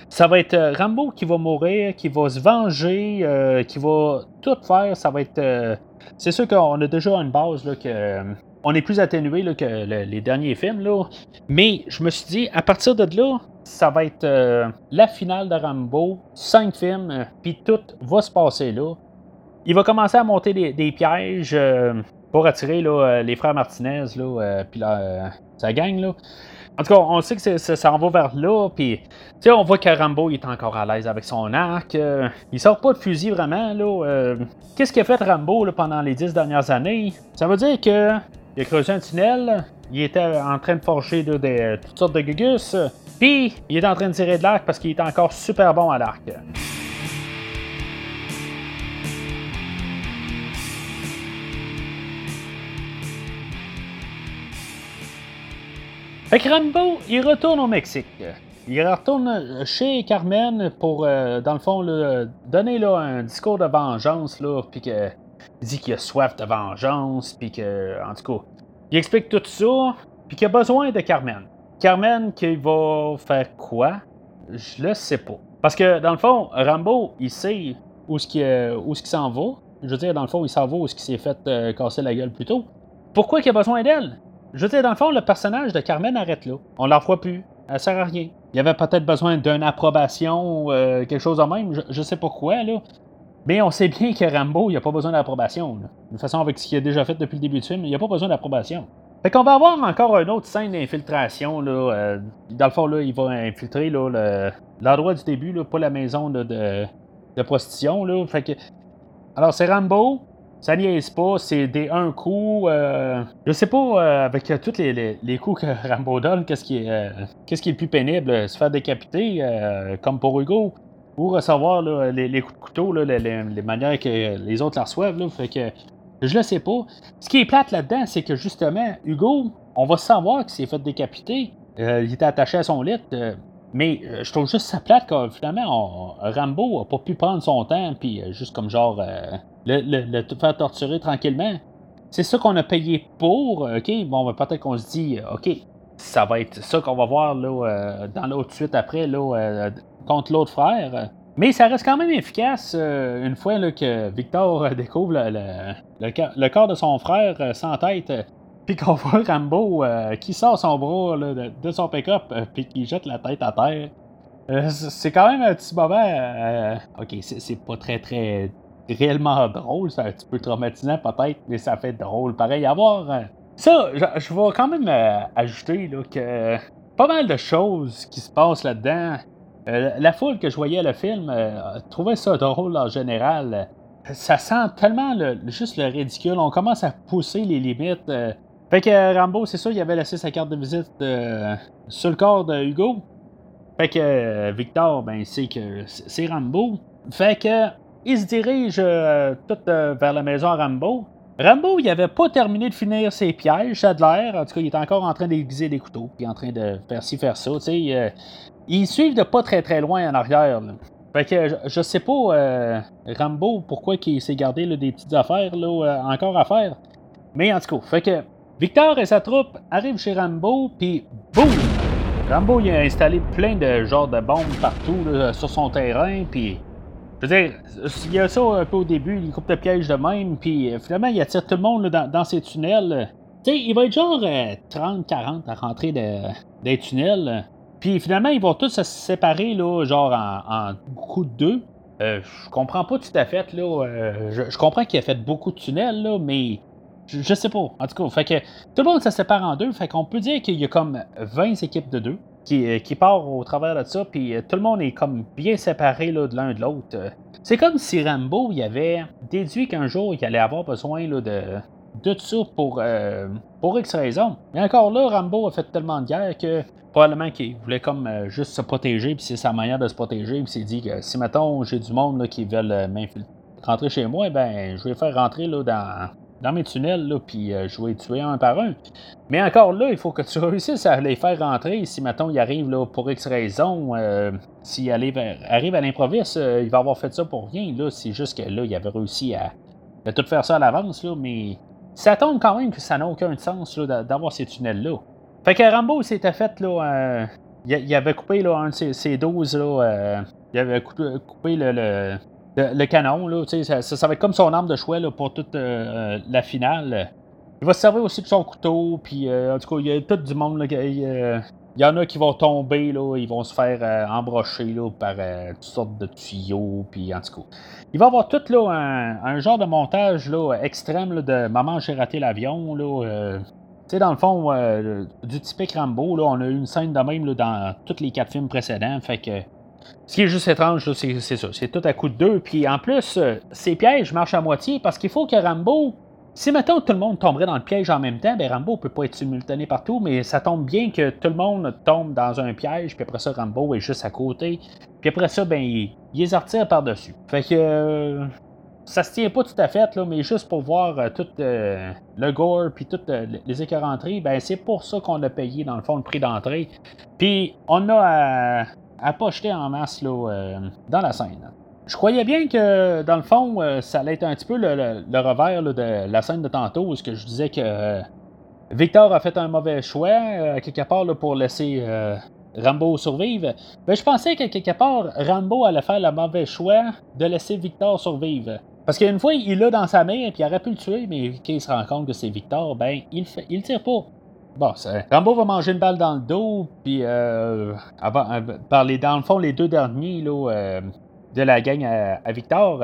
ça va être Rambo qui va mourir, qui va se venger, qui va tout faire. Ça va être. c'est sûr qu'on a déjà une base là, que on est plus atténué que les derniers films. Là. Mais je me suis dit, à partir de là, ça va être euh, la finale de Rambo, cinq films, euh, puis tout va se passer là. Il va commencer à monter des, pièges euh, pour attirer là, les frères Martinez, là, puis sa gang. Là. En tout cas, on sait que ça, en va vers là, puis on voit que Rambo est encore à l'aise avec son arc. il sort pas de fusil vraiment. là. Qu'est-ce qu'il a fait Rambo pendant les dix dernières années? Ça veut dire que il a creusé un tunnel, il était en train de forger toutes sortes de gugus, puis il est en train de tirer de l'arc parce qu'il est encore super bon à l'arc. Fait que Rambo, il retourne au Mexique. Il retourne chez Carmen pour, euh, dans le fond, donner là, un discours de vengeance, là, puis que il dit qu'il a soif de vengeance, puis que, en tout cas, il explique tout ça, puis qu'il a besoin de Carmen. Carmen, qui va faire quoi? Je le sais pas. Parce que, dans le fond, Rambo, il sait qui, où ce qui s'en va. Je veux dire, dans le fond, il s'en va où ce qui s'est fait euh, casser la gueule plus tôt. Pourquoi il a besoin d'elle? Je veux dire, dans le fond, le personnage de Carmen arrête là. On la voit plus. Elle sert à rien. Il y avait peut-être besoin d'une approbation, ou euh, quelque chose de même. Je, sais pas quoi, là. Mais on sait bien que Rambo, il a pas besoin d'approbation. De toute façon, avec ce qu'il a déjà fait depuis le début du film, il a pas besoin d'approbation. Fait qu'on va avoir encore une autre scène d'infiltration. Là, euh, dans le fond, là, il va infiltrer l'endroit du début, là, pas la maison de, de, prostitution. Là. Fait que, alors, c'est Rambo. Ça niaise pas, c'est des un coup. Euh, je sais pas, euh, avec tous les, les, coups que (laughs) Rambo donne, qu'est-ce qui, est, qu'est-ce qui est le plus pénible Se faire décapiter, comme pour Hugo ou recevoir les, coups de couteau, les, manières que les autres la reçoivent. Là, fait que je le sais pas. Ce qui est plate là-dedans, c'est que justement, Hugo, on va savoir qu'il s'est fait décapiter. Euh, il était attaché à son lit. Euh, mais euh, je trouve juste ça plate que finalement, Rambo a pas pu prendre son temps, puis juste comme genre le, faire torturer tranquillement. C'est ça qu'on a payé pour. OK, bon, ben, peut-être qu'on se dit, OK, ça va être ça qu'on va voir là, dans l'autre suite après, là, contre l'autre frère. Mais ça reste quand même efficace euh, une fois là, que Victor découvre le, corps de son frère euh, sans tête, puis qu'on (laughs) voit Rambo euh, qui sort son bras de, son pick-up, puis qui jette la tête à terre. c'est quand même un petit moment. ok, c'est pas très très réellement drôle, c'est un petit peu traumatisant peut-être, mais ça fait drôle pareil à voir. Ça, je, je vais quand même ajouter là, que pas mal de choses qui se passent là-dedans la foule que je voyais le film trouvait ça drôle en général. Ça sent tellement juste le ridicule. On commence à pousser les limites. Fait que Rambo, c'est ça, il avait laissé sa carte de visite sur le corps de Hugo. Fait que Victor, ben, c'est que c'est Rambo. Fait que il se dirige tout vers la maison à Rambo. Rambo, il avait pas terminé de finir ses pièges, ça de l'air. En tout cas, il est encore en train d'aiguiser des couteaux, puis en train de faire ci, faire ça. Tu sais, euh, ils suivent de pas très très loin en arrière. Fait que je, sais pas, euh, Rambo, pourquoi il s'est gardé des petites affaires là, euh, encore à faire. Mais en tout cas, fait que Victor et sa troupe arrivent chez Rambo, puis boum! Rambo, il a installé plein de genres de bombes partout sur son terrain, puis je veux dire, il y a ça un peu au début, il coupe de piège de même, puis euh, finalement, il attire tout le monde dans, dans, ces tunnels. Tu sais, il va être genre 30-40 euh, à rentrer de, des tunnels. Puis finalement, ils vont tous se séparer, là, genre en, coup de deux. Euh, je comprends pas tout à fait, là. je, comprends qu'il a fait beaucoup de tunnels, là, mais je, sais pas. En tout cas, fait que tout le monde se sépare en deux. Fait qu'on peut dire qu'il y a comme 20 équipes de deux qui, euh, qui part au travers de ça, puis euh, tout le monde est comme bien séparé là, de l'un de l'autre. C'est comme si Rambo il avait déduit qu'un jour il allait avoir besoin là, de, de tout ça pour, euh, pour X raisons. Mais encore là, Rambo a fait tellement de guerre que probablement qu'il voulait comme juste se protéger, puis c'est sa manière de se protéger, puis s'est dit que si mettons j'ai du monde là, qui veulent rentrer chez moi, ben je vais faire rentrer là, dans, dans mes tunnels, là, puis euh, je vais les tuer un par un. Mais encore là, il faut que tu réussisses à les faire rentrer. Si, maintenant il arrive là, pour X raison, euh, s'il arrive, arrive à l'improviste, euh, il va avoir fait ça pour rien. Là. C'est juste que là, il avait réussi à, tout faire ça à l'avance, là, mais ça tombe quand même que ça n'a aucun sens d'avoir ces tunnels-là. Fait que Rambo s'était fait, là, il, avait coupé là, un de ses, 12, là, il avait coupé, le le, canon, là, ça, ça, va être comme son arme de choix là, pour toute euh, la finale. Il va se servir aussi de son couteau, puis euh, en tout cas, il y a tout du monde. Là, il, y en a qui vont tomber, là, ils vont se faire euh, embrocher là, par toutes sortes de tuyaux, puis en tout cas. Il va avoir tout là, un, genre de montage là, extrême de Maman, j'ai raté l'avion. Là, tu sais, dans le fond, du typique Rambo, là, on a eu une scène de même là, dans tous les quatre films précédents, fait que ce qui est juste étrange, c'est ça. C'est tout à coup de deux. Puis en plus, euh, ces pièges marchent à moitié parce qu'il faut que Rambo. Si maintenant tout le monde tomberait dans le piège en même temps, ben Rambo peut pas être simultané partout, mais ça tombe bien que tout le monde tombe dans un piège, puis après ça, Rambo est juste à côté. Puis après ça, ben, il, les retire par-dessus. Fait que. Euh, ça se tient pas tout à fait, là, mais juste pour voir euh, tout le gore puis toutes les écœuranteries, ben c'est pour ça qu'on a payé dans le fond le prix d'entrée. Puis on a à, pas jeter en masse là, euh, dans la scène. Je croyais bien que, dans le fond, euh, ça allait être un petit peu le, revers de la scène de tantôt, où je disais que euh, Victor a fait un mauvais choix, quelque part, pour laisser Rambo survivre. Mais ben, je pensais que, quelque part, Rambo allait faire le mauvais choix de laisser Victor survivre. Parce qu'une fois, il l'a dans sa main, puis il aurait pu le tuer, mais quand il se rend compte que c'est Victor, ben, il, fait, il tire pas. Bon, Rambo va manger une balle dans le dos, puis euh, euh les, dans le fond, les deux derniers là, euh, de la gang à, Victor.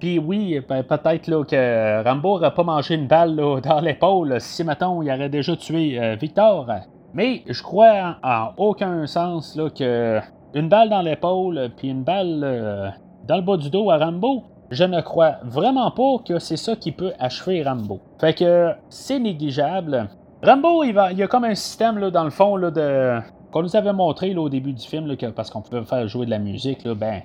Puis oui, ben, peut-être là, que Rambo n'aurait pas mangé une balle (laughs) dans l'épaule si, mettons, il aurait déjà tué euh, Victor. Mais je crois en, aucun sens là, que une balle dans l'épaule, puis une balle dans le bas du dos à Rambo, je ne crois vraiment pas que c'est ça qui peut achever Rambo. Fait que c'est négligeable. Rambo, il, va, il y a comme un système, là, dans le fond, là, de qu'on nous avait montré là, au début du film, là, que, parce qu'on pouvait faire jouer de la musique, là, ben,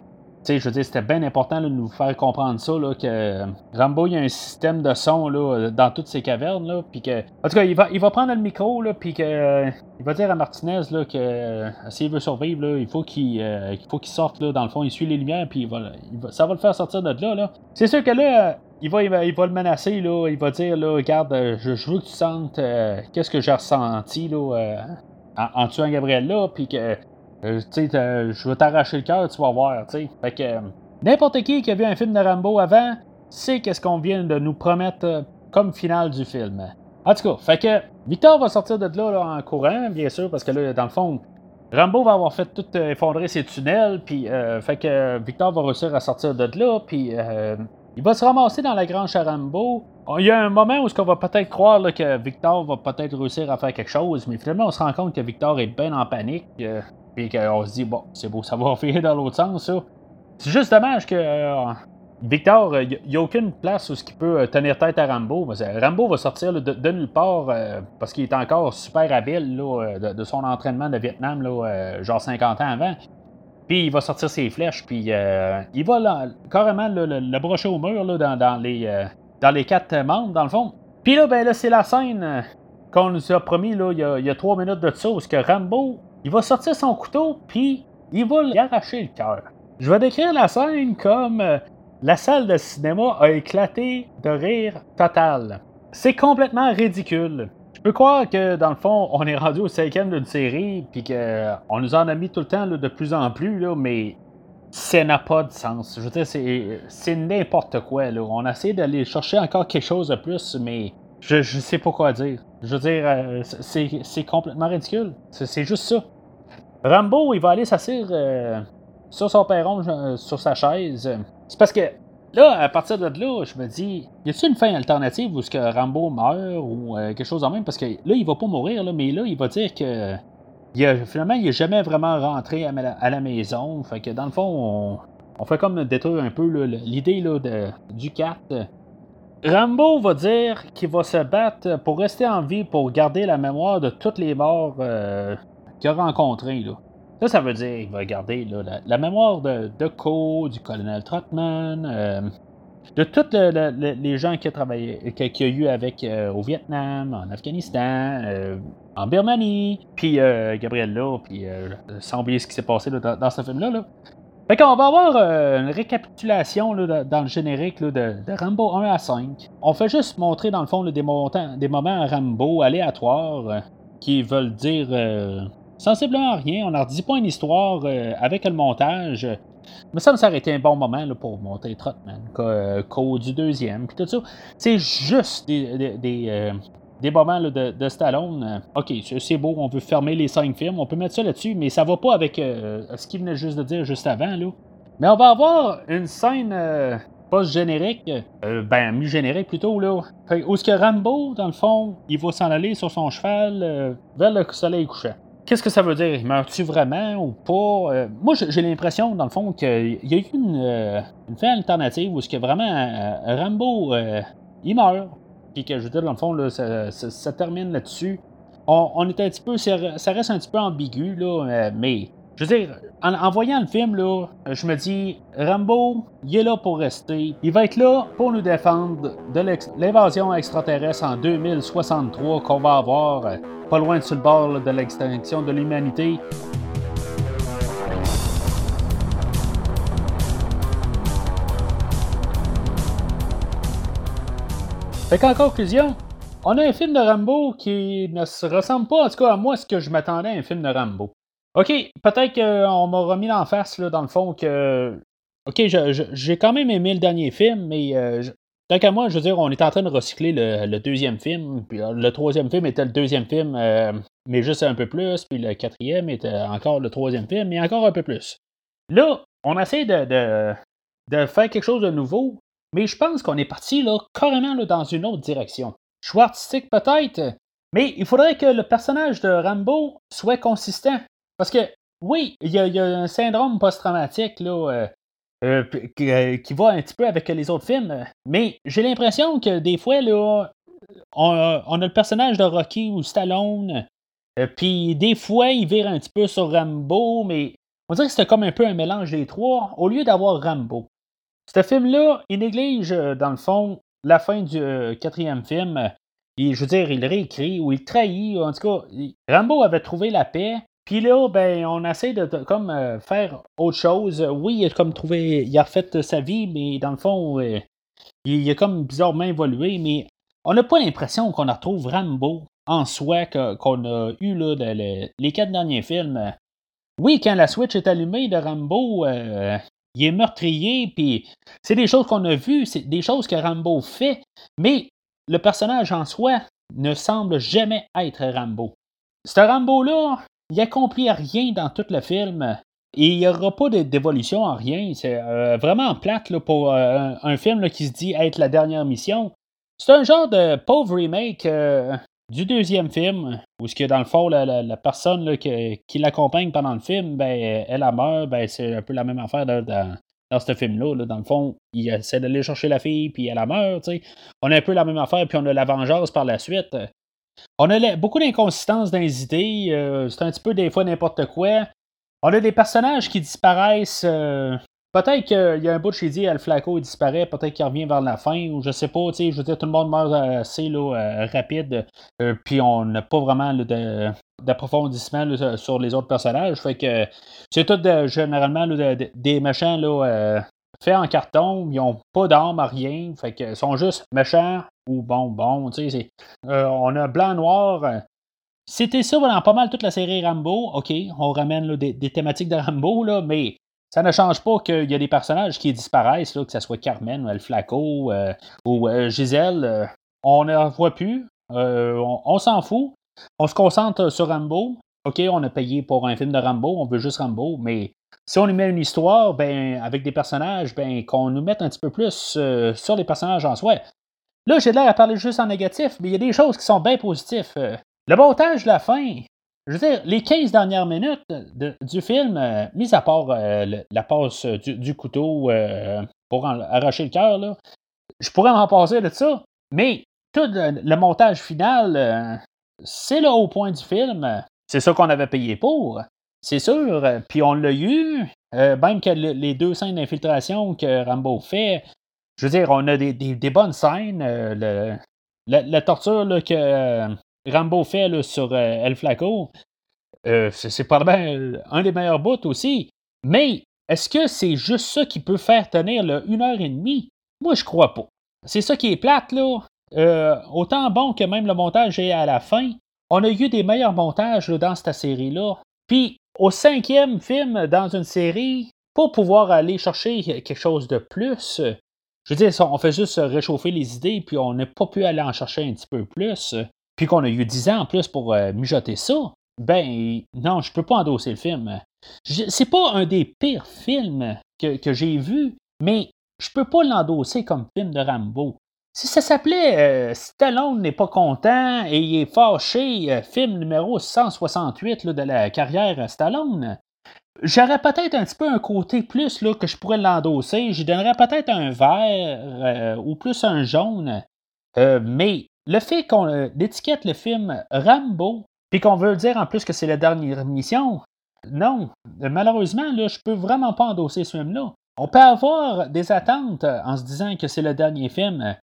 je veux dire, c'était bien important de nous faire comprendre ça, là, que Rambo, il y a un système de son là, dans toutes ces cavernes, là, puis que... En tout cas, il va, il va prendre le micro, là, puis que... il va dire à Martinez, là, que euh, s'il veut survivre, là, il faut qu'il euh, faut qu'il sorte, là, dans le fond, il suit les lumières, puis il va, ça va le faire sortir de là, là. C'est sûr que là, il va, il va, le menacer, là. Il va dire, là, regarde, euh, je, veux que tu sentes euh, qu'est-ce que j'ai ressenti, là, euh, en, tuant Gabriel, là, puis que, tu sais, je vais t'arracher le cœur, tu vas voir, tu sais. Fait que, n'importe qui qui a vu un film de Rambo avant, sait qu'est-ce qu'on vient de nous promettre comme finale du film. En tout cas, fait que, Victor va sortir de là, là en courant, bien sûr, parce que là, dans le fond, Rambo va avoir fait tout effondrer ses tunnels, puis fait que Victor va réussir à sortir de là, puis il va se ramasser dans la grange Charambo. Il y a un moment où on va peut-être croire que Victor va peut-être réussir à faire quelque chose, mais finalement on se rend compte que Victor est bien en panique. Euh, puis qu'on se dit, bon, c'est beau, ça va finir dans l'autre sens, ça. C'est juste dommage que Victor, il n'y a aucune place où il peut tenir tête à Rambo. Rambo va sortir de, nulle part parce qu'il est encore super habile de, son entraînement de Vietnam, genre 50 ans avant. Puis il va sortir ses flèches, puis il va carrément le, brocher au mur dans, les, dans les quatre membres, dans le fond. Puis là, ben là, c'est la scène qu'on nous a promis là, il, y a, trois minutes de ça, où Rambo, il va sortir son couteau, puis il va lui arracher le cœur. Je vais décrire la scène comme euh, la salle de cinéma a éclaté de rire total. C'est complètement ridicule. Je peux croire que, dans le fond, on est rendu au cinquième d'une série, puis qu'on nous en a mis tout le temps de plus en plus, là, mais ça n'a pas de sens. Je veux dire, c'est n'importe quoi. Là. On a essayé d'aller chercher encore quelque chose de plus, mais je, je sais pas quoi dire. Je veux dire, euh, c'est complètement ridicule. C'est juste ça. Rambo, il va aller s'asseoir euh, sur son perron, euh, sur sa chaise. C'est parce que là, à partir de là, je me dis, y a-t-il une fin alternative où ce que Rambo meurt ou quelque chose en même? Parce que là, il va pas mourir, là, mais là, il va dire que finalement, il n'est jamais vraiment rentré à, la maison. Fait que dans le fond, on, fait comme détruire un peu l'idée du 4. Rambo va dire qu'il va se battre pour rester en vie, pour garder la mémoire de toutes les morts euh, qu'il a rencontrées. Ça, ça veut dire qu'il va garder la, mémoire de, de Co, du colonel Trotman, euh, de tous les gens qui a travaillé, qu'il a eu avec euh, au Vietnam, en Afghanistan, en Birmanie, puis Gabriel là, puis sans oublier ce qui s'est passé dans, ce film-là. Là. Fait qu'on va avoir euh, une récapitulation dans le générique de, Rambo 1 à 5. On fait juste montrer dans le fond des, des moments à Rambo aléatoires euh, qui veulent dire euh, sensiblement rien. On leur dit pas une histoire avec le montage. Mais ça me s'arrêter un bon moment pour monter Trotman, Code du deuxième, puis tout ça. C'est juste des, des moments de, Stallone. Euh, OK, c'est beau, on veut fermer les cinq films, on peut mettre ça là-dessus, mais ça va pas avec euh, ce qu'il venait juste de dire juste avant. Là. Mais on va avoir une scène euh, post-générique, ben mi-générique plutôt, là, où ce que Rambo, dans le fond, il va s'en aller sur son cheval vers le soleil couchant. Qu'est-ce que ça veut dire? Meurt-tu vraiment ou pas? moi, j'ai l'impression, dans le fond, qu'il y a eu une, une fin alternative où ce que vraiment Rambo, il meurt que je veux dire, dans le fond, ça, termine là-dessus. On, est un petit peu. Ça reste un petit peu ambigu, là, euh, mais. Je veux dire, en, voyant le film, là, je me dis, Rambo, il est là pour rester. Il va être là pour nous défendre de l'invasion extraterrestre en 2063 qu'on va avoir euh, pas loin de sur le bord de l'extinction de l'humanité. Fait qu'en conclusion, on a un film de Rambo qui ne se ressemble pas, en tout cas à moi, ce que je m'attendais à un film de Rambo. Ok, peut-être qu'on m'a remis en face, là, dans le fond, que. Ok, j'ai quand même aimé le dernier film, mais euh, tant qu'à moi, je veux dire, on est en train de recycler le, deuxième film, puis euh, le troisième film était le deuxième film, euh, mais juste un peu plus, puis le quatrième était encore le troisième film, mais encore un peu plus. Là, on essaie de, de, faire quelque chose de nouveau, mais je pense qu'on est parti là, carrément dans une autre direction. Choix artistique peut-être, mais il faudrait que le personnage de Rambo soit consistant. Parce que, oui, il y, a un syndrome post-traumatique là, euh, euh, euh, qui, va un petit peu avec les autres films, mais j'ai l'impression que des fois, là, on, a le personnage de Rocky ou Stallone, puis des fois, il vire un petit peu sur Rambo, mais on dirait que c'était comme un peu un mélange des trois, au lieu d'avoir Rambo. Ce film-là, il néglige, dans le fond, la fin du quatrième film. Et, je veux dire, il réécrit ou il trahit. En tout cas, Rambo avait trouvé la paix. Puis là, ben, on essaie de, comme euh, faire autre chose. Oui, il a comme trouvé, il a refait sa vie, mais dans le fond, il, a comme bizarrement évolué. Mais on n'a pas l'impression qu'on retrouve Rambo en soi qu'on a eu là, les quatre derniers films. Oui, quand la Switch est allumée de Rambo, il est meurtrier, puis c'est des choses qu'on a vues, c'est des choses que Rambo fait, mais le personnage en soi ne semble jamais être Rambo. Ce Rambo-là, il accomplit rien dans tout le film. Et il n'y aura pas d'évolution en rien. C'est euh, vraiment plate là, pour euh, un, film qui se dit être la dernière mission. C'est un genre de pauvre remake euh, du deuxième film, où ce que dans le fond, la, personne qui, l'accompagne pendant le film, ben, elle a meurt, ben, c'est un peu la même affaire dans, dans ce film-là. Dans le fond, il essaie d'aller chercher la fille, puis elle a meurt. On a un peu la même affaire, puis on a la vengeance par la suite. On a beaucoup d'inconsistances dans les idées. Euh, c'est un petit peu des fois n'importe quoi. On a des personnages qui disparaissent euh, Peut-être qu'il y a un bout de chez dit, El Flaco il disparaît, peut-être qu'il revient vers la fin, ou je sais pas, je veux dire, tout le monde meurt assez euh, rapide, puis on n'a pas vraiment d'approfondissement sur les autres personnages. Fait que c'est tout généralement des méchants là, euh, faits en carton, ils n'ont pas d'armes, rien, fait que sont juste méchants ou bon, bon, tu sais, on a blanc-noir. C'était ça dans pas mal toute la série Rambo. OK, on ramène des, thématiques de Rambo, là, mais ça ne change pas qu'il y a des personnages qui disparaissent, que ce soit Carmen ou El Flaco euh, ou euh, Gisèle. Euh, on ne voit plus. on, s'en fout. On se concentre sur Rambo. OK, on a payé pour un film de Rambo, on veut juste Rambo, mais si on lui met une histoire ben, avec des personnages, ben, qu'on nous mette un petit peu plus sur les personnages en soi. Là, j'ai l'air à parler juste en négatif, mais il y a des choses qui sont bien positives. Le montage de la fin, je veux dire, les 15 dernières minutes du film, euh, mis à part euh, la passe du, couteau euh, pour arracher le cœur, je pourrais m'en passer de ça, mais tout le, montage final, c'est le haut point du film. C'est ça qu'on avait payé pour, c'est sûr. Puis on l'a eu, même que les deux scènes d'infiltration que Rambo fait, je veux dire, on a des, bonnes scènes. la, torture que Rambo fait sur euh, El Flaco, euh, c'est probablement un des meilleurs bouts aussi. Mais est-ce que c'est juste ça qui peut faire tenir une heure et demie? Moi, je crois pas. C'est ça qui est plate, là. Euh, autant bon que même le montage est à la fin. On a eu des meilleurs montages dans cette série-là. Puis, au cinquième film dans une série, pour pouvoir aller chercher quelque chose de plus, je veux dire, on fait juste réchauffer les idées, puis on n'a pas pu aller en chercher un petit peu plus puis qu'on a eu 10 ans en plus pour euh, mijoter ça, ben non, je peux pas endosser le film. C'est pas un des pires films que, j'ai vu, mais je peux pas l'endosser comme film de Rambo. Si ça s'appelait euh, Stallone n'est pas content et il est fâché, euh, film numéro 168 de la carrière Stallone, j'aurais peut-être un petit peu un côté plus là, que je pourrais l'endosser. J'y donnerais peut-être un vert ou plus un jaune. mais le fait qu'on euh, étiquette le film Rambo, puis qu'on veut dire en plus que c'est la dernière mission, non. Malheureusement, là, je peux vraiment pas endosser ce film-là. On peut avoir des attentes en se disant que c'est le dernier film.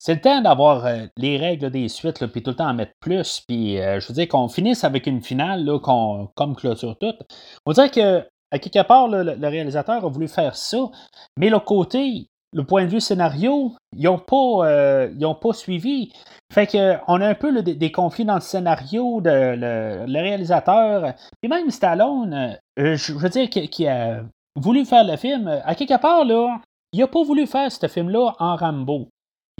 C'est le temps d'avoir euh, les règles des suites, puis tout le temps en mettre plus. Puis euh, je veux dire qu'on finisse avec une finale là, comme clôture toute. On dirait que, à quelque part, le, réalisateur a voulu faire ça, mais le côté, le point de vue scénario, ils n'ont pas, euh, pas suivi. Fait que on a un peu des, conflits dans le scénario de le, réalisateur. Et même Stallone, je, veux dire, qui, a voulu faire le film, à quelque part, là, il n'a pas voulu faire ce film-là en Rambo.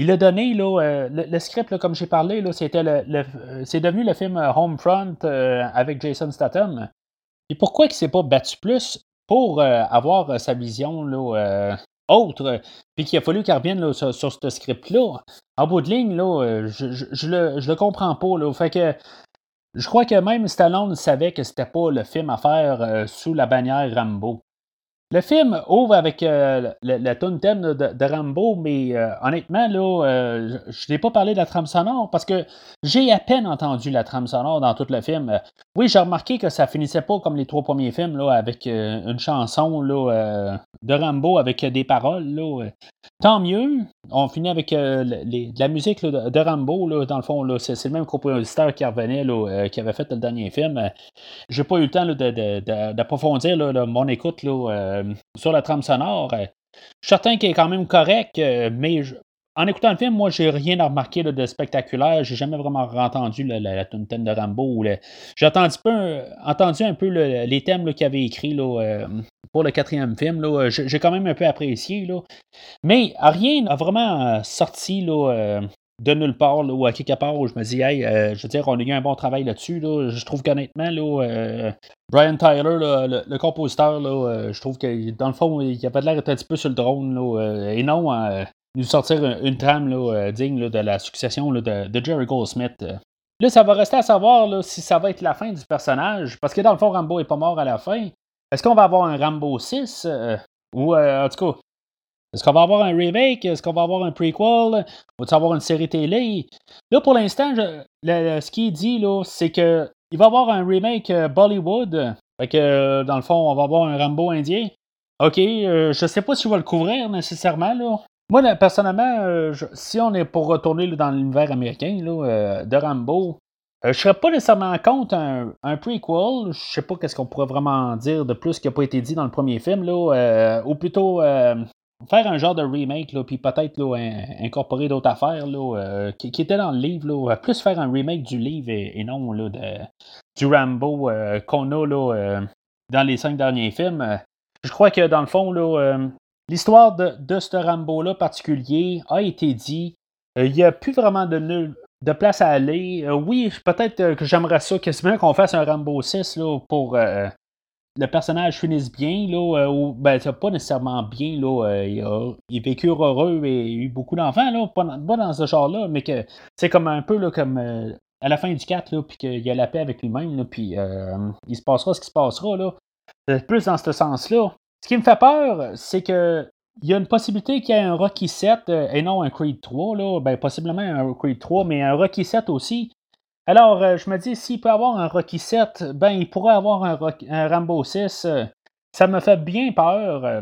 Il a donné euh, le, script, comme j'ai parlé, c'était le, c'est devenu le film Homefront avec Jason Statham. Et pourquoi il ne s'est pas battu plus pour avoir sa vision autre, puis qu'il a fallu qu'il revienne sur, ce script-là? En bout de ligne, euh, je, le, comprends pas. Je crois que même Stallone savait que c'était pas le film à faire euh, sous la bannière Rambo. Le film ouvre avec euh, la tune thème de, Rambo, mais euh, honnêtement, là, euh, je n'ai pas parlé de la trame sonore parce que j'ai à peine entendu la trame sonore dans tout le film. oui, j'ai remarqué que ça finissait pas comme les trois premiers films, là, avec une chanson là, de Rambo avec des paroles. Là. Tant mieux, on finit avec de la musique de, Rambo, là, dans le fond, c'est, le même compositeur qui revenait, qui avait fait le dernier film. J'ai pas eu le temps d'approfondir mon écoute là, euh, sur la trame sonore. Euh, je suis certain qu'il est quand même correct, euh, mais en écoutant le film, moi, j'ai rien à remarquer de spectaculaire. J'ai jamais vraiment entendu la, la, thème de Rambo. J'ai entendu, un peu les thèmes qu'il avait écrits pour le quatrième film. J'ai quand même un peu apprécié. Mais rien n'a vraiment sorti de nulle part ou à quelque part où je me dis, hey, je veux dire, on a eu un bon travail là-dessus. Je trouve qu'honnêtement, là, Brian Tyler, le, compositeur, euh, je trouve que dans le fond, il avait l'air un petit peu sur le drone. Euh, et non, euh, nous sortir une, trame digne de la succession de, Jerry Goldsmith. Là, ça va rester à savoir si ça va être la fin du personnage. Parce que dans le fond, Rambo est pas mort à la fin. Est-ce qu'on va avoir un Rambo 6 Ou en tout cas, est-ce qu'on va avoir un remake? Est-ce qu'on va avoir un prequel? Va-t-il avoir une série télé? Là, pour l'instant, ce qu'il dit, là, c'est que il va avoir un remake Bollywood. Fait que, dans le fond, on va avoir un Rambo indien. OK, je sais pas si je vais le couvrir nécessairement, là. Moi, personnellement, euh, si on est pour retourner dans l'univers américain euh, de Rambo, euh, je serais pas nécessairement contre un, prequel. Je sais pas qu'est-ce qu'on pourrait vraiment dire de plus qui n'a pas été dit dans le premier film, là, ou plutôt faire un genre de remake, puis peut-être incorporer d'autres affaires qui, étaient dans le livre, plus faire un remake du livre et, non de, du Rambo qu'on a dans les cinq derniers films. Je crois que dans le fond, L'histoire de, ce Rambo-là particulier a été dit. Euh, il n'y a plus vraiment de, de place à aller. Euh, oui, peut-être euh, que j'aimerais ça quasiment qu'on fasse un Rambo 6 là, pour le personnage finisse bien, là, ou ben, pas nécessairement bien, là, il, a, il vécu heureux et eu beaucoup d'enfants, là, pas, dans ce genre-là, mais que c'est comme un peu là, comme à la fin du 4, là, puis qu'il a la paix avec lui-même, puis il se passera ce qui se passera, là. Plus dans ce sens-là. Ce qui me fait peur, c'est que il y a une possibilité qu'il y ait un Rocky 7 euh, et non un Creed 3, là. Ben, possiblement un Creed 3, mais un Rocky 7 aussi. Alors, euh, je me dis, s'il peut avoir un Rocky 7, ben, il pourrait avoir un, Rambo 6. ça me fait bien peur euh,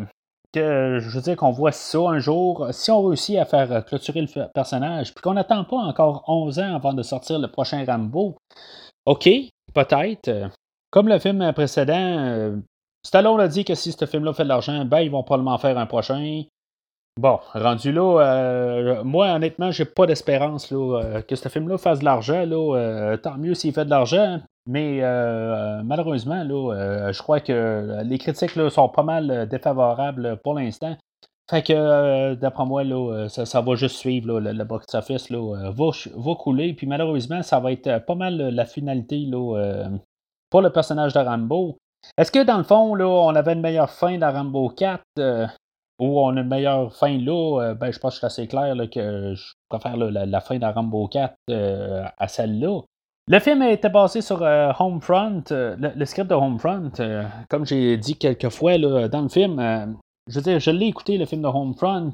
que, je veux dire, qu'on voit ça un jour. Si on réussit à faire clôturer le personnage, puis qu'on n'attend pas encore 11 ans avant de sortir le prochain Rambo, OK, peut-être. Comme le film précédent, Stallone a dit que si ce film-là fait de l'argent, ben ils vont probablement faire un prochain. Bon, rendu là, euh, moi honnêtement, j'ai pas d'espérance euh, que ce film-là fasse de l'argent. Euh, tant mieux s'il fait de l'argent. Mais malheureusement, là, je crois que les critiques là, sont pas mal défavorables pour l'instant. Fait que d'après moi, là, ça, va juste suivre le, box-office va, va, couler. Puis malheureusement, ça va être pas mal la finalité là, pour le personnage de Rambo. Est-ce que dans le fond, là, on avait une meilleure fin dans Rambo 4 euh, ou on a une meilleure fin là? Euh, ben, je pense que c'est assez clair que je préfère la, fin de Rambo 4 euh, à celle-là. Le film été basé sur Homefront, le, script de Homefront. comme j'ai dit quelques fois dans le film, je veux dire, je l'ai écouté, le film de Homefront.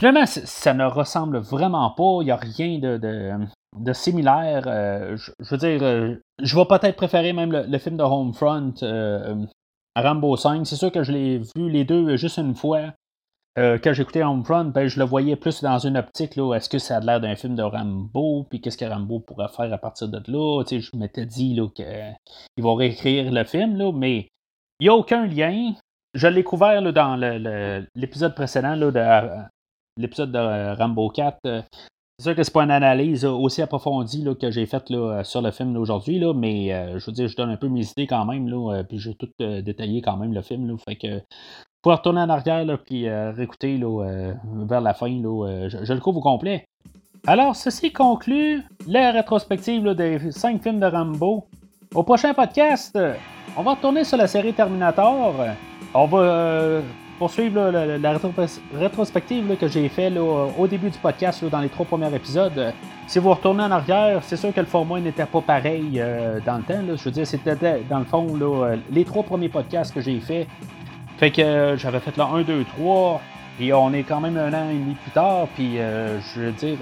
Finalement, ça ne ressemble vraiment pas. Il n'y a rien de, de similaire. Euh, je, veux dire, euh, je vais peut-être préférer même le, film de Homefront euh, à Rambo 5. C'est sûr que je l'ai vu les deux juste une fois. quand j'écoutais Homefront, ben, je le voyais plus dans une optique. Là, est-ce que ça a l'air d'un film de Rambo? Puis qu'est-ce que Rambo pourrait faire à partir de là? je m'étais dit là, qu'ils vont réécrire le film, là, mais il n'y a aucun lien. Je l'ai couvert dans l'épisode précédent de l'épisode de Rambo 4. C'est sûr que c'est pas une analyse aussi approfondie que j'ai faite sur le film aujourd'hui, mais euh, je veux dire, je donne un peu mes idées quand même, là, euh, puis j'ai tout euh, détaillé quand même le film. Là, fait que pour retourner en arrière là, puis réécouter vers la fin, je, le couvre au complet. Alors, ceci conclut la rétrospective des cinq films de Rambo. Au prochain podcast, on va retourner sur la série Terminator. On va poursuivre la, rétrospective que j'ai fait au début du podcast dans les trois premiers épisodes. Si vous retournez en arrière, c'est sûr que le format n'était pas pareil euh, dans le temps. Je veux dire, c'était dans le fond euh, les trois premiers podcasts que j'ai fait. Fait que euh, j'avais fait le 1, 2, 3. Et on est quand même un an et demi plus tard. Puis je veux dire,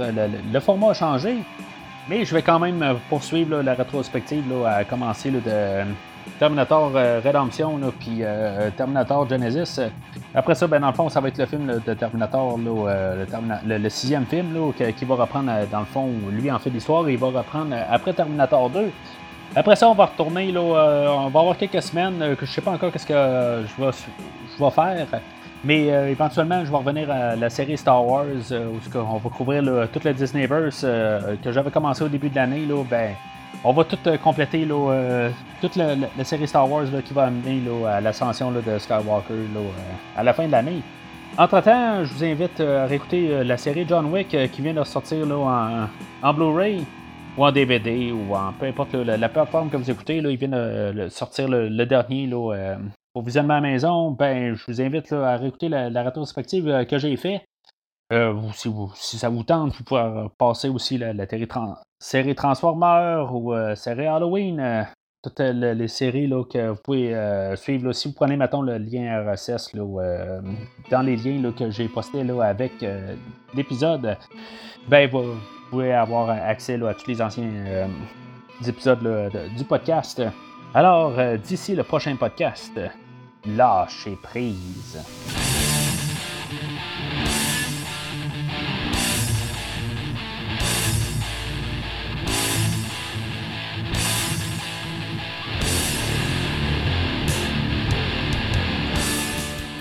le, format a changé. Mais je vais quand même poursuivre la rétrospective à commencer de Terminator euh, Redemption, puis euh, Terminator Genesis. Après ça, ben, dans le fond, ça va être le film de Terminator, euh, le, sixième film qui, va reprendre, dans le fond, lui en fait l'histoire, il va reprendre après Terminator 2. Après ça, on va retourner, là, on va avoir quelques semaines que je sais pas encore qu'est-ce que je vais, je vais faire. Mais éventuellement, je vais revenir à la série Star Wars, où on va couvrir toute la Disneyverse que j'avais commencé au début de l'année. Ben, on va tout euh, compléter euh, toute la, série Star Wars qui va amener à l'ascension de Skywalker euh, à la fin de l'année. Entre-temps, je vous invite à réécouter la série John Wick qui vient de sortir en, Blu-ray ou en DVD ou en peu importe la, plateforme que vous écoutez. il vient de sortir le, dernier pour visionnement à la maison. Ben, je vous invite à réécouter la, rétrospective que j'ai fait. si, ça vous tente, vous pouvez passer aussi la, série Transformers ou série Halloween toutes les séries là, que vous pouvez suivre. Si vous prenez, maintenant le lien RSS là, dans les liens que j'ai postés avec l'épisode, ben, vous pouvez avoir accès à tous les anciens épisodes du podcast. Alors, d'ici le prochain podcast, lâchez prise.